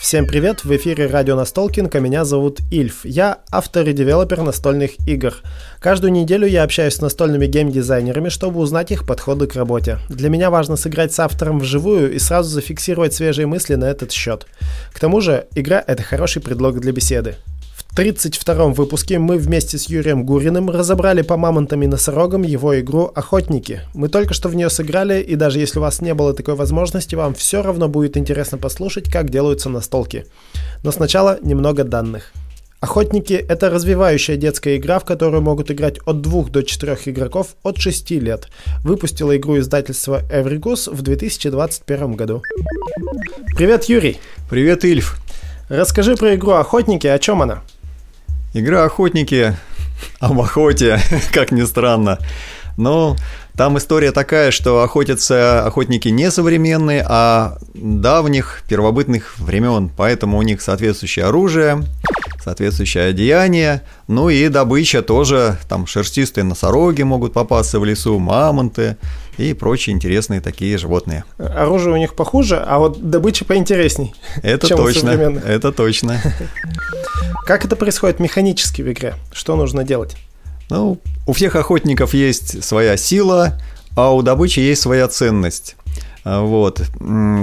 Всем привет, в эфире радио Настолкинг, а меня зовут Ильф. Я автор и девелопер настольных игр. Каждую неделю я общаюсь с настольными геймдизайнерами, чтобы узнать их подходы к работе. Для меня важно сыграть с автором вживую и сразу зафиксировать свежие мысли на этот счет. К тому же, игра — это хороший предлог для беседы. В 32-м выпуске мы вместе с Юрием Гуриным разобрали по мамонтам и носорогам его игру «Охотники». Мы только что в нее сыграли, и даже если у вас не было такой возможности, вам все равно будет интересно послушать, как делаются настолки. Но сначала немного данных. Охотники — это развивающая детская игра, в которую могут играть от 2 до 4 игроков от 6 лет. Выпустила игру издательство Evergus в 2021 году. Привет, Юрий! Привет, Ильф! Расскажи про игру «Охотники», о чем она? Игра «Охотники» об охоте, как ни странно. Но там история такая, что охотятся охотники не современные, а давних первобытных времен. Поэтому у них соответствующее оружие, соответствующее одеяние. Ну и добыча тоже, там шерстистые носороги могут попасться в лесу, мамонты и прочие интересные такие животные. Оружие у них похуже, а вот добыча поинтересней. Это точно, это точно. Как это происходит механически в игре? Что нужно делать? Ну, у всех охотников есть своя сила, а у добычи есть своя ценность. А, Вот.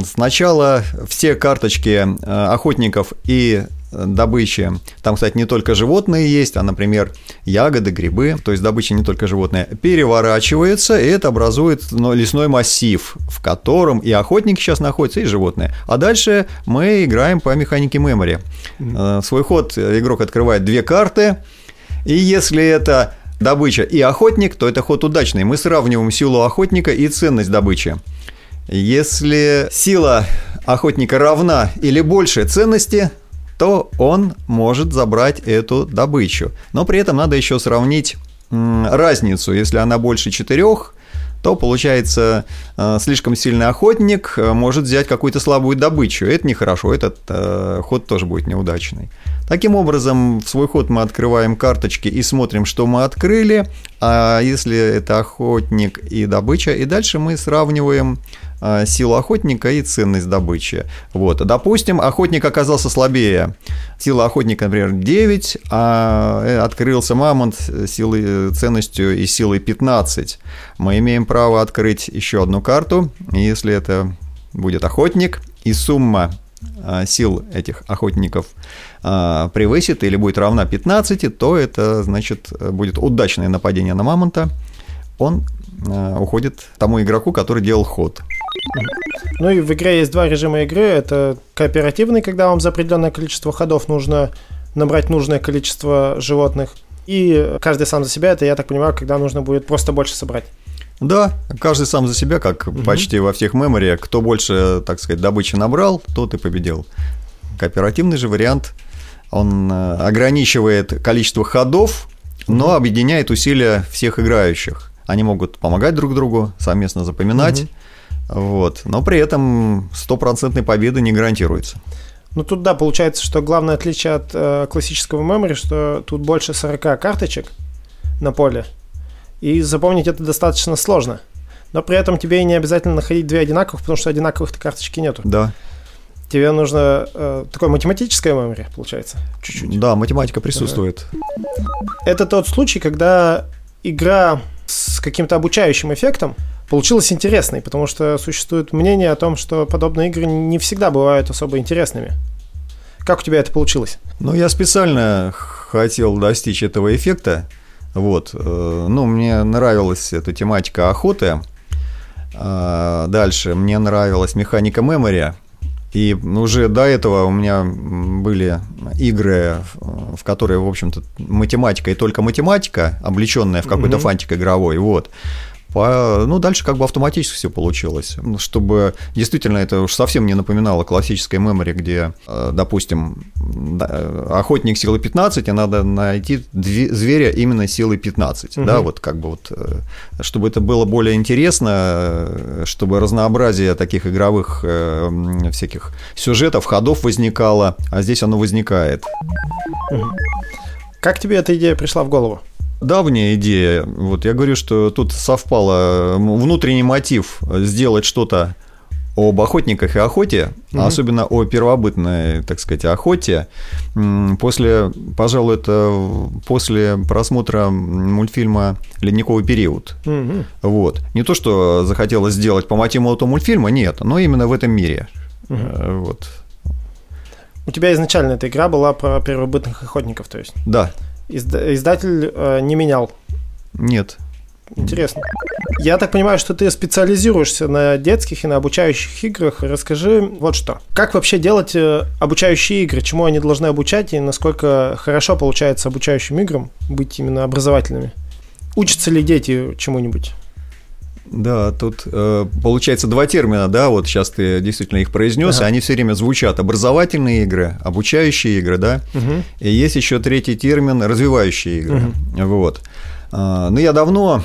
Сначала все карточки э, охотников и добычи, там, кстати, не только животные есть, а, например, ягоды, грибы, то есть добыча не только животные, переворачивается, и это образует ну, лесной массив, в котором и охотники сейчас находятся, и животные. А дальше мы играем по механике memory. Э, свой ход игрок открывает две карты, и если это добыча и охотник, то это ход удачный. Мы сравниваем силу охотника и ценность добычи. Если сила охотника равна или больше ценности, то он может забрать эту добычу. Но при этом надо еще сравнить разницу. Если она больше четырех, то получается э, слишком сильный охотник э, может взять какую-то слабую добычу. Это нехорошо, этот э, ход тоже будет неудачный. Таким образом, в свой ход мы открываем карточки и смотрим, что мы открыли. А если это охотник и добыча, и дальше мы сравниваем силу охотника и ценность добычи. Вот. Допустим, охотник оказался слабее. Сила охотника, например, 9, а э, открылся мамонт силой, э, ценностью и силой 15. Мы имеем право открыть еще одну карту. Если это будет охотник, и сумма сил этих охотников превысит или будет равна 15, то это значит будет удачное нападение на мамонта. Он уходит тому игроку, который делал ход. Ну и в игре есть два режима игры. Это кооперативный, когда вам за определенное количество ходов нужно набрать нужное количество животных. И каждый сам за себя, это, я так понимаю, когда нужно будет просто больше собрать. Да, каждый сам за себя, как почти во всех мемори. Кто больше, так сказать, добычи набрал, тот и победил. Кооперативный же вариант, он э, ограничивает количество ходов, но объединяет усилия всех играющих. Они могут помогать друг другу, совместно запоминать. Вот. Но при этом стопроцентной победы не гарантируется. Ну тут да, получается, что главное отличие от э, классического мемори, что тут больше 40 карточек на поле, и запомнить это достаточно сложно. Но при этом тебе не обязательно находить две одинаковых, потому что одинаковых-то карточки нету. Да. Тебе нужно э, такое математическое мемори, получается, чуть-чуть. Да, математика присутствует. Это тот случай, когда игра с каким-то обучающим эффектом получилась интересной, потому что существует мнение о том, что подобные игры не всегда бывают особо интересными. Как у тебя это получилось? Ну, я специально хотел достичь этого эффекта. Вот. э, Ну, мне нравилась эта тематика охоты. А, Дальше мне нравилась механика memory. И уже до этого у меня были игры, в которые, в общем-то, математика и только математика, облеченная в какой-то Мгм. фантик игровой, вот. Ну, дальше как бы автоматически все получилось. Чтобы действительно это уж совсем не напоминало классической мемори, где, э, допустим, да, охотник силы 15, и надо найти зверя именно силой 15. Да, Мгм. вот как бы вот, э, чтобы это было более интересно, э, чтобы разнообразие таких игровых всяких сюжетов, ходов возникало, а здесь оно возникает. Как тебе эта идея пришла в голову? Давняя идея. Вот я говорю, что тут совпало внутренний мотив сделать что-то об охотниках и охоте, угу. особенно о первобытной, так сказать, охоте. После, пожалуй, это после просмотра мультфильма «Ледниковый период». Угу. Вот. Не то, что захотелось сделать по мотиву этого мультфильма, нет, но именно в этом мире. Угу. Вот. У тебя изначально эта игра была про первобытных охотников, то есть? Да. Изда- издатель э, не менял? Нет. Интересно. Я так понимаю, что ты специализируешься на детских и на обучающих играх. Расскажи вот что. Как вообще делать э, обучающие игры? Чему они должны обучать и насколько хорошо получается обучающим играм быть именно образовательными? Учатся ли дети чему-нибудь? Да, тут э, получается два термина, да, вот сейчас ты действительно их произнес, ага. и они все время звучат: образовательные игры, обучающие игры, да. Угу. И есть еще третий термин развивающие игры. Угу. Вот. А, ну, я давно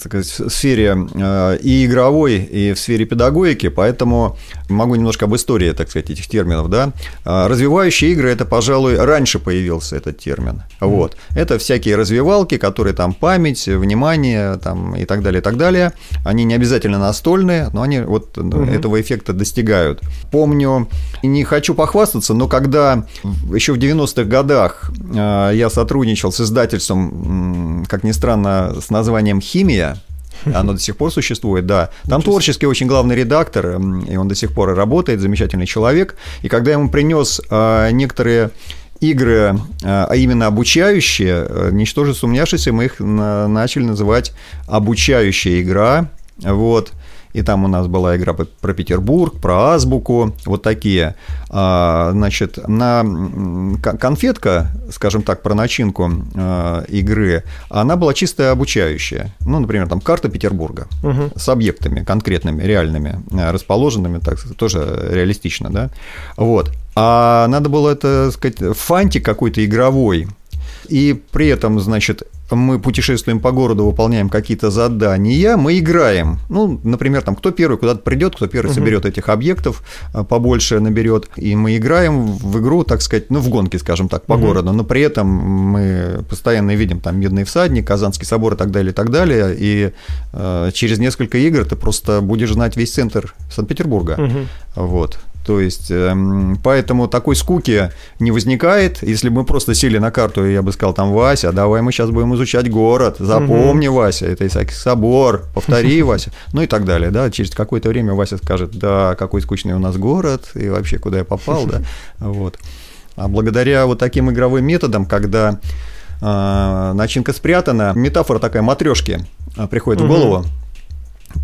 сказать, в сфере а, и игровой, и в сфере педагогики, поэтому могу немножко об истории, так сказать, этих терминов, да. А, развивающие игры – это, пожалуй, раньше появился этот термин. Вот. Это всякие развивалки, которые там память, внимание там, и так далее, и так далее. Они не обязательно настольные, но они вот угу. этого эффекта достигают. Помню, не хочу похвастаться, но когда еще в 90-х годах я сотрудничал с издательством как ни странно, с названием «Химия», оно до сих пор существует, да. Там творческий очень главный редактор, и он до сих пор работает, замечательный человек. И когда я ему принес а, некоторые игры, а, а именно обучающие, э, ничтоже сумняшися, мы их начали называть обучающая игра. Вот и там у нас была игра про Петербург, про азбуку, вот такие. А, значит, на конфетка, скажем так, про начинку а, игры, она была чисто обучающая. Ну, например, там карта Петербурга угу. с объектами конкретными, реальными, а, расположенными, так тоже реалистично, да. Вот. А надо было это, сказать, фантик какой-то игровой, и при этом, значит, мы путешествуем по городу, выполняем какие-то задания, мы играем. Ну, например, там, кто первый куда-то придет, кто первый соберет этих объектов, а, побольше наберет, и мы играем в игру, так сказать, ну, в гонке, скажем так, по угу. городу, но при этом мы постоянно видим там Медный всадник, Казанский собор и так далее, и так далее, и э, через несколько игр ты просто будешь знать весь центр Санкт-Петербурга. Угу. Вот. То есть, эм, поэтому такой скуки не возникает. Если бы мы просто сели на карту, и я бы сказал, там, Вася, давай мы сейчас будем изучать город, запомни, Вася, это Исаакиев собор, повтори, Вася, ну и так далее, да. Через какое-то время Вася скажет, да, какой скучный у нас город, и вообще, куда я попал, да, вот. А благодаря вот таким игровым методам, когда э, начинка спрятана, метафора такая матрешки э, приходит в голову,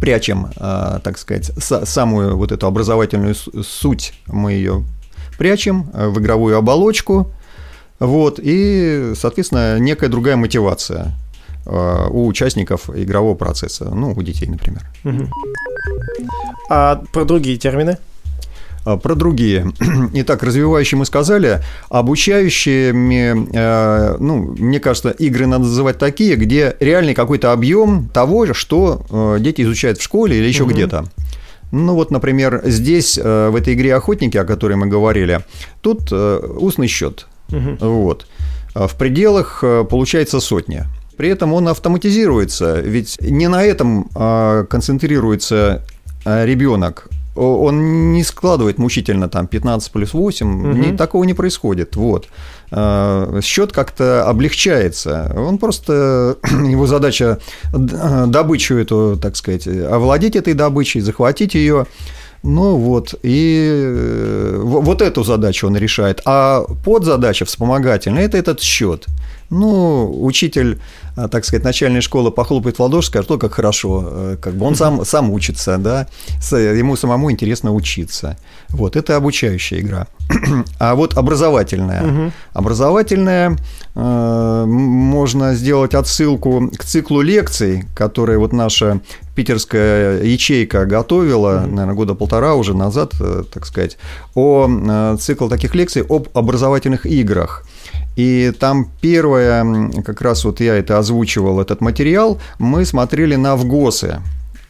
прячем, а, так сказать, самую вот эту образовательную суть, мы ее прячем э, в игровую оболочку, вот, и, соответственно, некая другая мотивация э, у участников игрового процесса, ну, у детей, например. А про другие термины? А, про другие. Итак, развивающие мы сказали, обучающими, э, ну, мне кажется, игры надо называть такие, где реальный какой-то объем того, что э, дети изучают в школе или еще угу. где-то. Ну вот, например, здесь, э, в этой игре «Охотники», о которой мы говорили, тут устный счет. Угу. Вот. В пределах получается сотня. При этом он автоматизируется, ведь не на этом концентрируется ребенок, он не складывает мучительно там 15 плюс 8, угу. не, такого не происходит. Вот. А, Счет как-то облегчается. Он просто, его задача добычу эту, так сказать, овладеть этой добычей, захватить ее. Ну вот, и э, вот эту задачу он решает. А подзадача вспомогательная – это этот счет. Ну, учитель а, так сказать, начальная школа похлопает в ладоши, скажет, о, как хорошо, э, как бы он сам, сам учится, да, ему самому интересно учиться. Вот, это обучающая игра. А вот образовательная. Угу. Образовательная, э, можно сделать отсылку к циклу лекций, которые вот наша питерская ячейка готовила, наверное, года полтора уже назад, э, так сказать, о э, цикл таких лекций об образовательных играх. И там первое, как раз вот я это озвучивал, этот материал, мы смотрели на ВГОСы.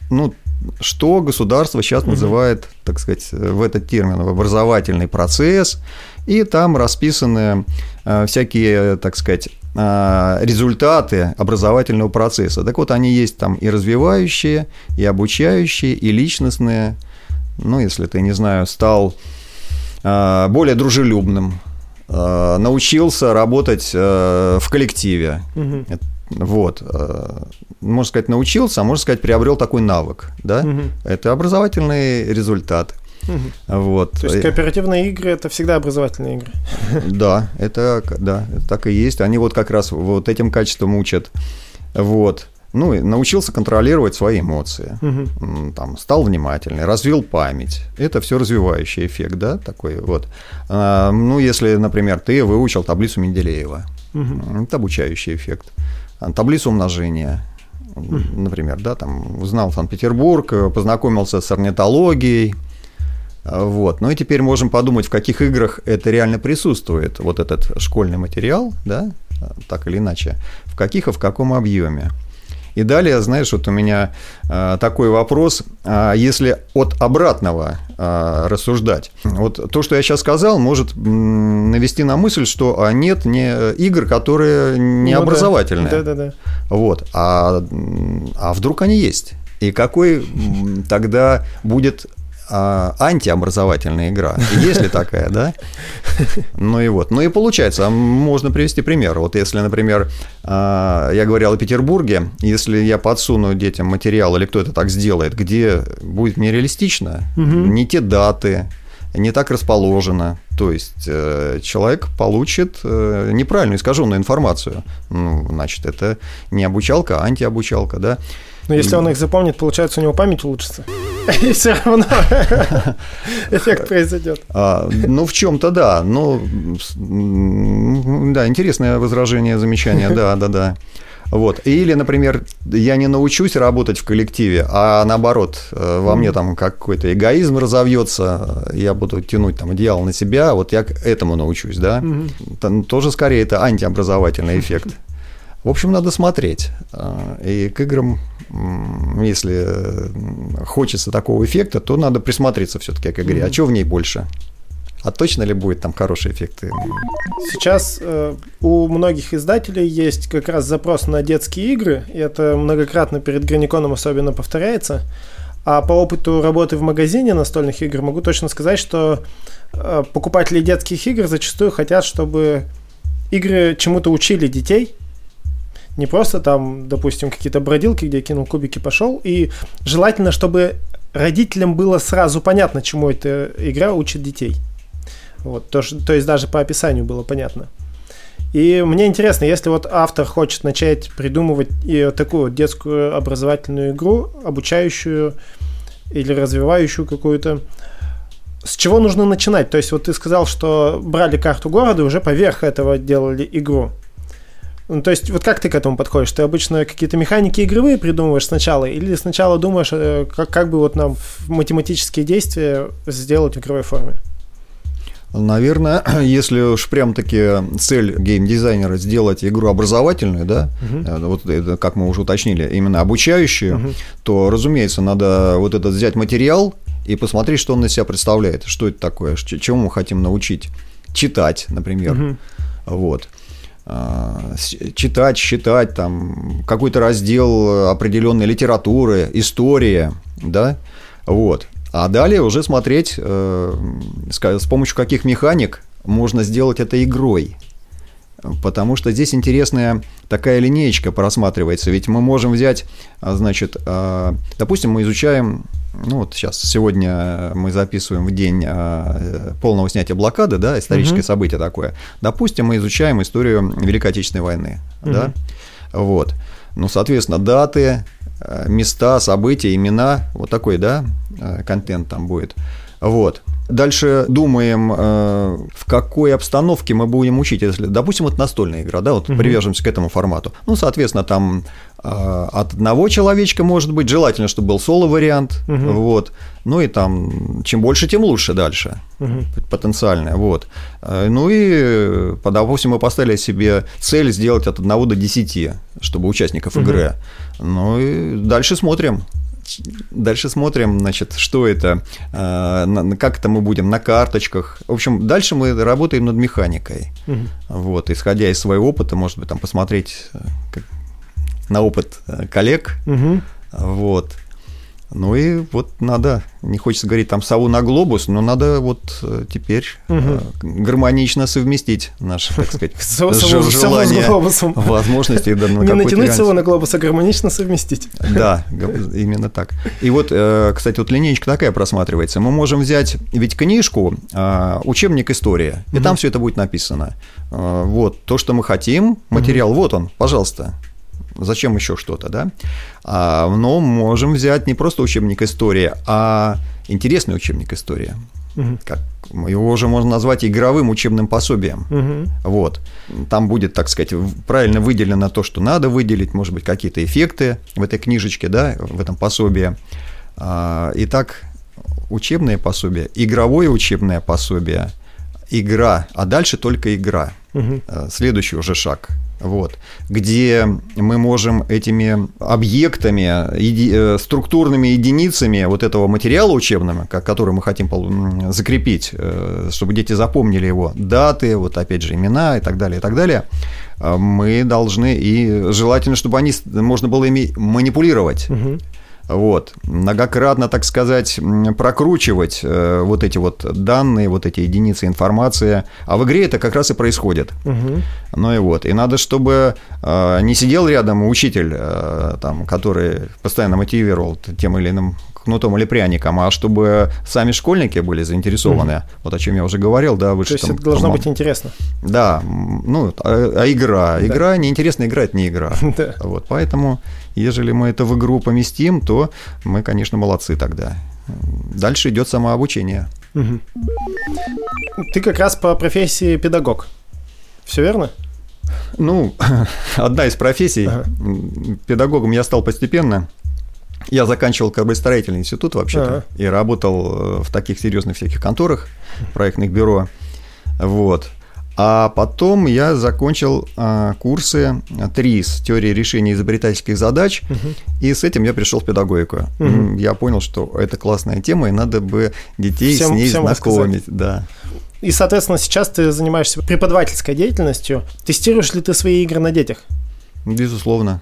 Ну, что государство сейчас угу. называет, так сказать, в этот термин, в образовательный процесс, и там расписаны э, всякие, так сказать, э, результаты образовательного процесса. Так вот, они есть там и развивающие, и обучающие, и личностные, ну, если ты, не знаю, стал э, более дружелюбным, научился работать э, в коллективе. Угу. Вот. Э, можно сказать, научился, а можно сказать, приобрел такой навык. Да? Угу. Это образовательный результат. Угу. Вот. То есть кооперативные игры это всегда образовательные игры. Да, это да, так и есть. Они вот как раз вот этим качеством учат. Вот. Ну, и научился контролировать свои эмоции, угу. там, стал внимательный, развил память. Это все развивающий эффект, да, такой вот. А, ну, если, например, ты выучил таблицу Менделеева, угу. это обучающий эффект. А, таблицу умножения, угу. например, да, там, узнал Санкт-Петербург, познакомился с орнитологией, а, вот. Ну и теперь можем подумать, в каких играх это реально присутствует, вот этот школьный материал, да, так или иначе, в каких и в каком объеме. И далее, знаешь, вот у меня э, такой вопрос, э, если от обратного э, рассуждать. Вот то, что я сейчас сказал, может навести на мысль, что а нет не игр, которые не ну, образовательные. Да, да, да. Вот. А, а вдруг они есть? И какой тогда будет а, антиобразовательная игра. Есть ли такая, да? Ну и вот. Ну и получается, можно привести пример. Вот если, например, а, я говорил о Петербурге, если я подсуну детям материал, или кто это так сделает, где будет нереалистично, угу. не те даты, не так расположено. То есть э, человек получит э, неправильную искаженную информацию. Ну, значит, это не обучалка, а антиобучалка, да. Но если он их запомнит, получается, у него память улучшится. И все равно эффект произойдет. А, ну, в чем-то да. Ну, да, интересное возражение, замечание, да, да, да. Вот. Или, например, я не научусь работать в коллективе, а наоборот, э, во мне там какой-то эгоизм разовьется, я буду тянуть там одеяло на себя, вот я к этому научусь, да. Угу. Тоже скорее это антиобразовательный эффект. В общем, надо смотреть. А, и к играм, если хочется такого эффекта, то надо присмотреться все-таки к игре. А что в ней больше? А точно ли будет там хороший эффект? Сейчас э, у многих издателей есть как раз запрос на детские игры, и это многократно перед Граниконом особенно повторяется. А по опыту работы в магазине настольных игр могу точно сказать, что э, покупатели детских игр зачастую хотят, чтобы игры чему-то учили детей, не просто там, допустим, какие-то бродилки, где кинул кубики, пошел. И желательно, чтобы родителям было сразу понятно, чему эта игра учит детей. Вот, то, то есть даже по описанию было понятно. И мне интересно, если вот автор хочет начать придумывать и такую детскую образовательную игру, обучающую или развивающую какую-то, с чего нужно начинать? То есть вот ты сказал, что брали карту города и уже поверх этого делали игру. Ну, то есть, вот как ты к этому подходишь? Ты обычно какие-то механики игровые придумываешь сначала, или сначала думаешь, э, как, как бы вот нам математические действия сделать в игровой форме? Наверное, если уж прям-таки цель геймдизайнера сделать игру образовательную, да, угу. вот это, как мы уже уточнили, именно обучающую, угу. то, разумеется, надо вот этот взять материал и посмотреть, что он из себя представляет, что это такое, чему мы хотим научить. Читать, например. Угу. Вот. А, читать, считать там какой-то раздел определенной литературы, история, да, вот. А далее уже смотреть, э, с помощью каких механик можно сделать это игрой. Потому что здесь интересная такая линеечка просматривается. Ведь мы можем взять, а, значит, а, допустим, мы изучаем ну вот сейчас, сегодня мы записываем в день э, полного снятия блокады, да, историческое угу. событие такое. Допустим, мы изучаем историю Великой Отечественной войны, угу. да, вот. Ну, соответственно, даты, э, места, события, имена, вот такой, да, э, контент там будет. Вот. Дальше думаем, э, в какой обстановке мы будем учить. Если, допустим, вот настольная игра, да, вот угу. привяжемся к этому формату. Ну, соответственно, там э, от одного человечка может быть, желательно, чтобы был соло-вариант, угу. вот. Ну и там, чем больше, тем лучше дальше, угу. потенциально, вот. Э, ну и, допустим, мы поставили себе цель сделать от 1 до 10, чтобы участников угу. игры. Ну и дальше смотрим. Дальше смотрим, значит, что это, э, как это мы будем на карточках. В общем, дальше мы работаем над механикой. Угу. Вот, исходя из своего опыта, может быть, там посмотреть э, на опыт э, коллег. Угу. Вот. Ну и вот надо, не хочется говорить там сову на глобус, но надо вот э, теперь угу. гармонично совместить наши, так сказать, желания, возможности. Да, не натянуть сову на глобус, а гармонично совместить. Да, именно так. И вот, э, кстати, вот линейка такая просматривается. Мы можем взять ведь книжку, а, учебник история, и там все это будет написано. Вот, то, что мы хотим, материал, вот он, пожалуйста, Зачем еще что-то, да? А, но можем взять не просто учебник истории, а интересный учебник истории. Угу. Как, его уже можно назвать игровым учебным пособием. Угу. Вот. Там будет, так сказать, правильно выделено то, что надо выделить, может быть, какие-то эффекты в этой книжечке, да, в этом пособии. А, итак, учебное пособие, игровое учебное пособие, игра, а дальше только игра. Угу. Следующий уже шаг вот, где мы можем этими объектами, еди, э, структурными единицами вот этого материала учебного, который мы хотим закрепить, э, чтобы дети запомнили его, даты, вот опять же имена и так далее, и так далее, э, мы должны, и желательно, чтобы они, можно было ими манипулировать. Угу вот, многократно, так сказать, прокручивать э, вот эти вот данные, вот эти единицы информации. А в игре это как раз и происходит. Угу. Ну и вот. И надо, чтобы э, не сидел рядом учитель, э, там, который постоянно мотивировал тем или иным кнутом или пряником, а чтобы сами школьники были заинтересованы. Угу. Вот о чем я уже говорил, да, выше. То есть там, это должно быть интересно. Да, ну, а, а игра. Игра да. неинтересно играть, не игра. Да. Вот, поэтому Ежели мы это в игру поместим, то мы, конечно, молодцы тогда. Дальше идет самообучение. Угу. Ты как раз по профессии педагог. Все верно? Ну, одна из профессий. Ага. Педагогом я стал постепенно. Я заканчивал кораблестроительный институт вообще-то ага. и работал э, в таких серьезных всяких конторах, проектных бюро. Вот. А потом я закончил а, курсы ТРИС, теории решения изобретательских задач, угу. и с этим я пришел в педагогику. Угу. Я понял, что это классная тема, и надо бы детей всем, с ней знакомить. Да. И, соответственно, сейчас ты занимаешься преподавательской деятельностью. Тестируешь ли ты свои игры на детях? Безусловно.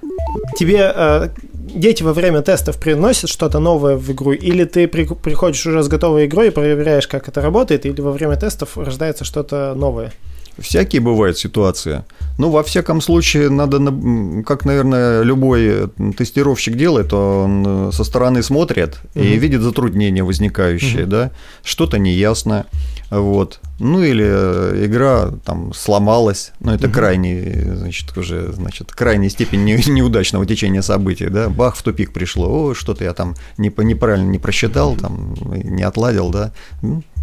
Тебе э, дети во время тестов приносят что-то новое в игру, или ты при, приходишь уже с готовой игрой и проверяешь, как это работает, или во время тестов рождается что-то новое? Всякие бывают ситуации. Ну, во всяком случае, надо, как, наверное, любой тестировщик делает, он э, со стороны смотрит угу. и видит затруднения возникающие, угу. да, что-то неясно, вот. Ну, или э, игра там сломалась, ну, это угу. крайний, значит, уже, значит, крайняя степень неудачного течения событий, да, бах, в тупик пришло, о, что-то я там неправильно не просчитал, там, не отладил, да,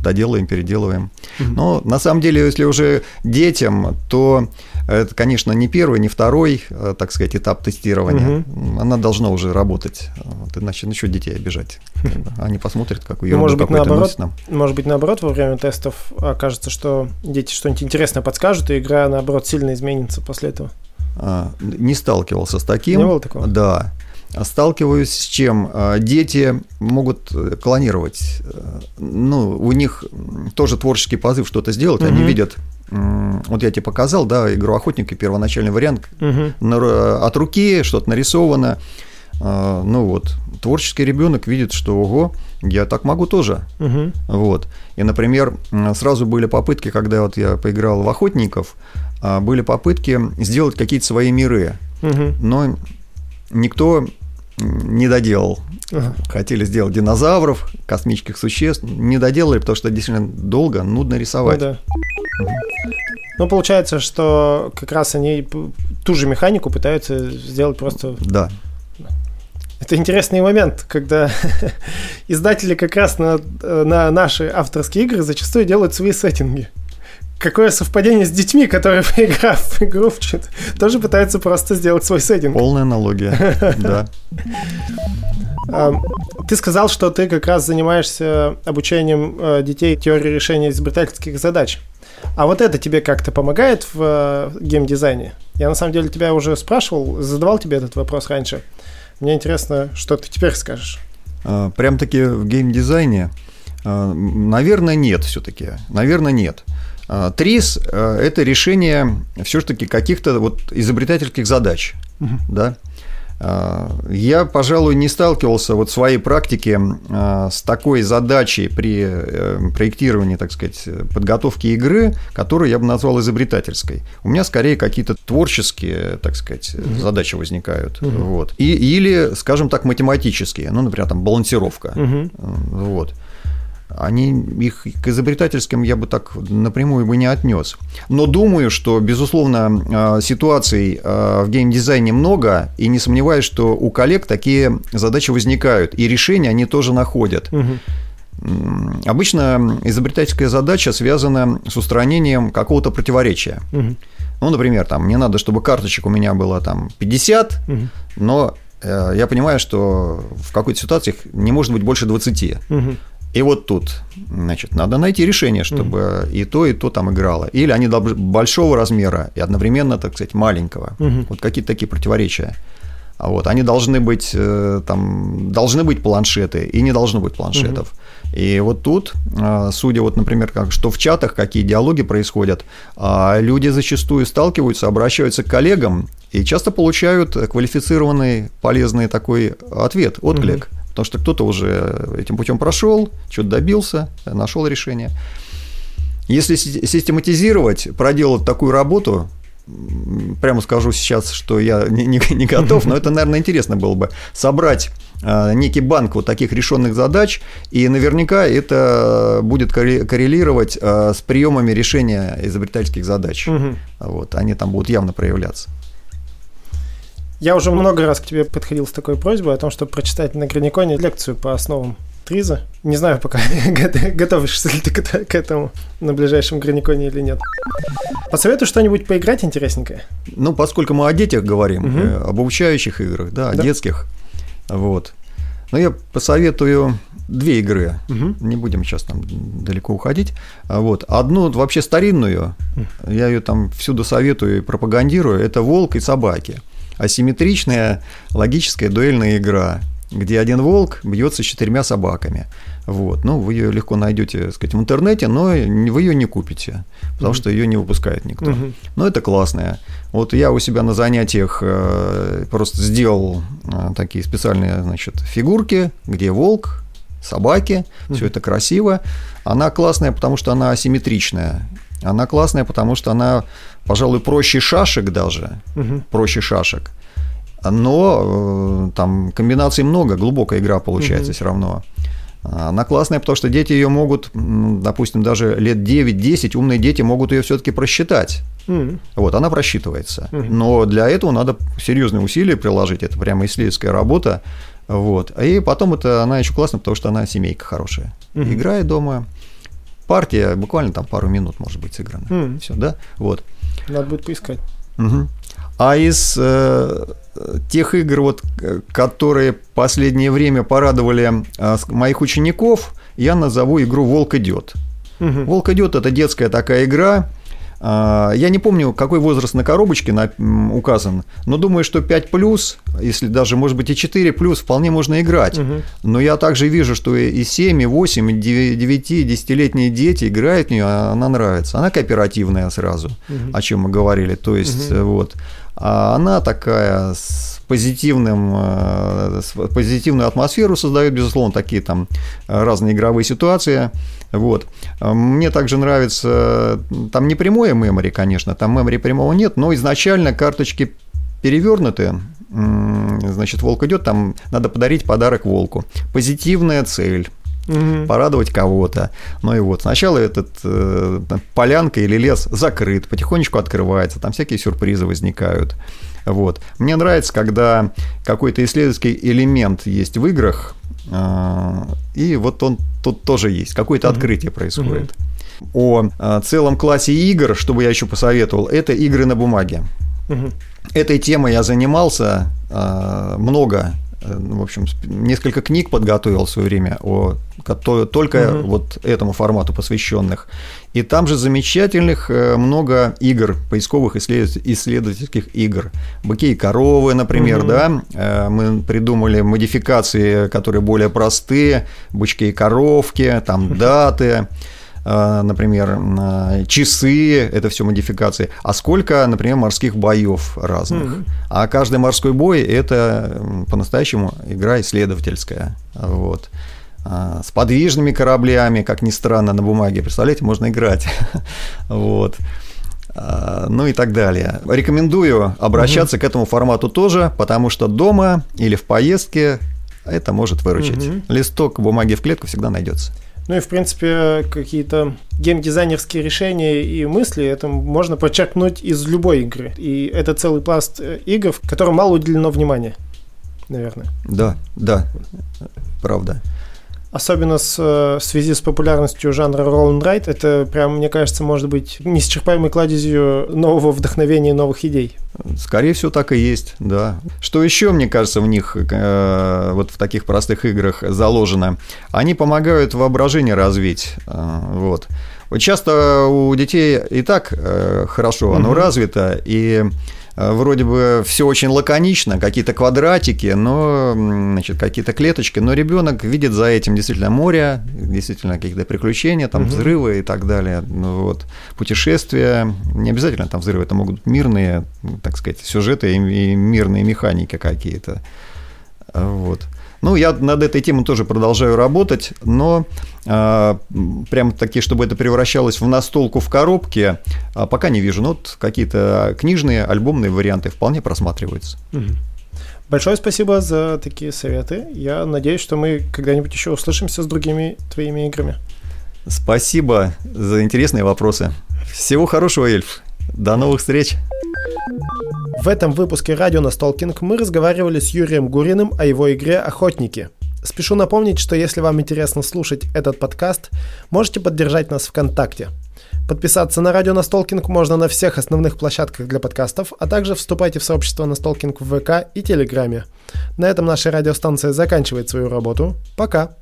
доделаем, переделываем. Но на самом деле, если уже детям, то это, конечно, не первый, не второй, э, так сказать, этап тестирования. Угу. Она должна уже работать. Вот, иначе ну что детей обижать? Они посмотрят, какую ерунду может быть, наоборот, нам. Может быть, наоборот, во время тестов окажется, что дети что-нибудь интересное подскажут, и игра, наоборот, сильно изменится после этого. А, не сталкивался с таким. Не было такого? Да сталкиваюсь с чем? А, дети могут э, клонировать. Э, ну, у них тоже творческий позыв что-то сделать, угу. они видят вот я тебе показал, да, игру охотника, первоначальный вариант, угу. от руки что-то нарисовано. А, ну вот, творческий ребенок видит, что ого, я так могу тоже. Угу. Вот. И, например, сразу были попытки, когда вот я поиграл в охотников, а, были попытки сделать какие-то свои миры. Угу. Но никто не доделал. Ага. Хотели сделать динозавров, космических существ, не доделали, потому что действительно долго, нудно рисовать. Ну, да. Ну, получается, что как раз они ту же механику пытаются сделать просто... Да. Это интересный момент, когда издатели как раз на, на наши авторские игры зачастую делают свои сеттинги какое совпадение с детьми, которые, поиграв в игру, тоже пытаются просто сделать свой сеттинг. Полная аналогия, да. Ты сказал, что ты как раз занимаешься обучением э, детей теории решения изобретательских задач. А вот это тебе как-то помогает в э, геймдизайне? Я на самом деле тебя уже спрашивал, задавал тебе этот вопрос раньше. Мне интересно, что ты теперь скажешь. А, прям-таки в геймдизайне, а, наверное, нет все-таки. Наверное, нет. А, ТРИС – это решение все-таки каких-то вот изобретательских задач, угу. да. Я, пожалуй, не сталкивался вот в своей практике с такой задачей при проектировании, так сказать, подготовки игры, которую я бы назвал изобретательской. У меня скорее какие-то творческие, так сказать, угу. задачи возникают. Угу. Вот. И, или, скажем так, математические. Ну, например, там балансировка. Угу. Вот они их к изобретательским я бы так напрямую бы не отнес. Но думаю, что, безусловно, а, ситуаций а, в геймдизайне много, и не сомневаюсь, что у коллег такие задачи возникают, и решения они тоже находят. Угу. Обычно изобретательская задача связана с устранением какого-то противоречия. Угу. Ну, например, там, мне надо, чтобы карточек у меня было там 50, угу. но э, я понимаю, что в какой-то ситуации их не может быть больше 20. Угу. И вот тут, значит, надо найти решение, чтобы mm и то, и то там играло. Или они большого размера и одновременно, так сказать, маленького. mm Вот какие-то такие противоречия. А вот они должны быть э, там должны быть планшеты и не должно быть планшетов. mm И вот тут, э, судя вот, например, как что в чатах какие диалоги происходят, а люди зачастую сталкиваются, обращаются к коллегам и часто получают квалифицированный полезный такой ответ, отклик. mm Потому что кто-то уже этим путем прошел, что-то добился, нашел решение. Если систематизировать, проделать такую работу, прямо скажу сейчас, что я не, не, не готов, но это, наверное, интересно было бы собрать а, некий банк вот таких решенных задач, и наверняка это будет коррелировать а, с приемами решения изобретательских задач. Угу. Вот, они там будут явно проявляться. Я уже много раз к тебе подходил с такой просьбой о том, чтобы прочитать на Граниконе лекцию по основам Триза. Не знаю пока, готовишься ли ты к этому на ближайшем Граниконе или нет. Посоветую что-нибудь поиграть интересненькое. Ну, поскольку мы о детях говорим, угу. об обучающих играх, да, о да. детских, вот. Но я посоветую две игры. Угу. Не будем сейчас там далеко уходить. Вот. Одну вообще старинную, я ее там всюду советую и пропагандирую, это «Волк и собаки» асимметричная логическая дуэльная игра, где один волк бьется с четырьмя собаками. Вот. Ну, вы ее легко найдете, так сказать, в интернете, но вы ее не купите, потому mm-hmm. что ее не выпускает никто. Mm-hmm. Но это классная. Вот я у себя на занятиях э, просто сделал э, такие специальные, значит, фигурки, где волк, собаки, mm-hmm. все это красиво. Она классная, потому что она асимметричная. Она классная, потому что она, пожалуй, проще шашек даже, угу. проще шашек. Но э, там комбинаций много, глубокая игра получается угу. все равно. Она классная, потому что дети ее могут, допустим, даже лет 9-10, умные дети могут ее все-таки просчитать. Mm. Вот, она просчитывается. Mm. Но для этого надо серьезные усилия приложить. Это прямо исследовательская работа. Вот. И потом это она еще классная, потому что она семейка хорошая. Mm-hmm. Играет дома, партия буквально там пару минут может быть сыграна. Mm. Все, да? Вот. Надо будет поискать. Угу. А из э, тех игр, вот, которые последнее время порадовали э, моих учеников, я назову игру Волк идет. Угу. Волк идет это детская такая игра, я не помню, какой возраст на коробочке указан, но думаю, что 5 плюс, если даже, может быть, и 4 плюс, вполне можно играть. Угу. Но я также вижу, что и 7, и 8, и 9, и 10-летние дети играют в нее, а она нравится. Она кооперативная сразу, угу. о чем мы говорили. То есть, угу. вот. А она такая с позитивным, э, с позитивную атмосферу создает, безусловно, такие там разные игровые ситуации. Вот. Мне также нравится, там не прямое мемори, конечно, там мемори прямого нет, но изначально карточки перевернуты, значит, волк идет, там надо подарить подарок волку. Позитивная цель угу. порадовать кого-то. Ну и вот, сначала этот э, полянка или лес закрыт, потихонечку открывается, там всякие сюрпризы возникают. Вот. Мне нравится, когда какой-то исследовательский элемент есть в играх, э, и вот он тут тоже есть, какое-то угу. открытие происходит. Угу. О э, целом классе игр, что бы я еще посоветовал, это игры на бумаге. Угу. Этой темой я занимался э, много ну, в общем, несколько книг подготовил в свое время о только угу. вот этому формату посвященных. И там же замечательных э, много игр, поисковых исследовательских игр. Быки и коровы, например, угу. да. Э, мы придумали модификации, которые более простые, бычки и коровки, там даты. э, например, э, часы, это все модификации, а сколько, например, морских боев разных. Mm-hmm. А каждый морской бой – это по-настоящему игра исследовательская. Вот с подвижными кораблями, как ни странно, на бумаге, представляете, можно играть. вот. А, ну и так далее. Рекомендую обращаться угу. к этому формату тоже, потому что дома или в поездке это может выручить. Угу. Листок бумаги в клетку всегда найдется. Ну и, в принципе, какие-то геймдизайнерские решения и мысли это можно подчеркнуть из любой игры. И это целый пласт э, игр, которым мало уделено внимания, наверное. Да, да, правда. Особенно с, э, в связи с популярностью жанра roll and write, это прям, мне кажется, может быть неисчерпаемой кладезью нового вдохновения новых идей. Скорее всего, так и есть, да. Что еще, мне кажется, в них, э, вот в таких простых играх заложено? Они помогают воображение развить, э, вот. Часто у детей и так хорошо оно угу. развито, и Э, вроде бы все очень лаконично, какие-то квадратики, но, значит, какие-то клеточки, но ребенок видит за этим действительно море, действительно какие-то приключения, там угу. взрывы и так далее, ну, вот, путешествия, не обязательно там взрывы, это могут быть мирные, так сказать, сюжеты и мирные механики какие-то, вот. Ну, я над этой темой тоже продолжаю работать, но э, прям таки, чтобы это превращалось в настолку в коробке, э, пока не вижу. Но вот какие-то книжные, альбомные варианты вполне просматриваются. Большое спасибо за такие советы. Я надеюсь, что мы когда-нибудь еще услышимся с другими твоими играми. Спасибо за интересные вопросы. Всего хорошего, Эльф. До новых встреч. В этом выпуске радио Настолкинг мы разговаривали с Юрием Гуриным о его игре «Охотники». Спешу напомнить, что если вам интересно слушать этот подкаст, можете поддержать нас ВКонтакте. Подписаться на радио Настолкинг можно на всех основных площадках для подкастов, а также вступайте в сообщество Настолкинг в ВК и Телеграме. На этом наша радиостанция заканчивает свою работу. Пока!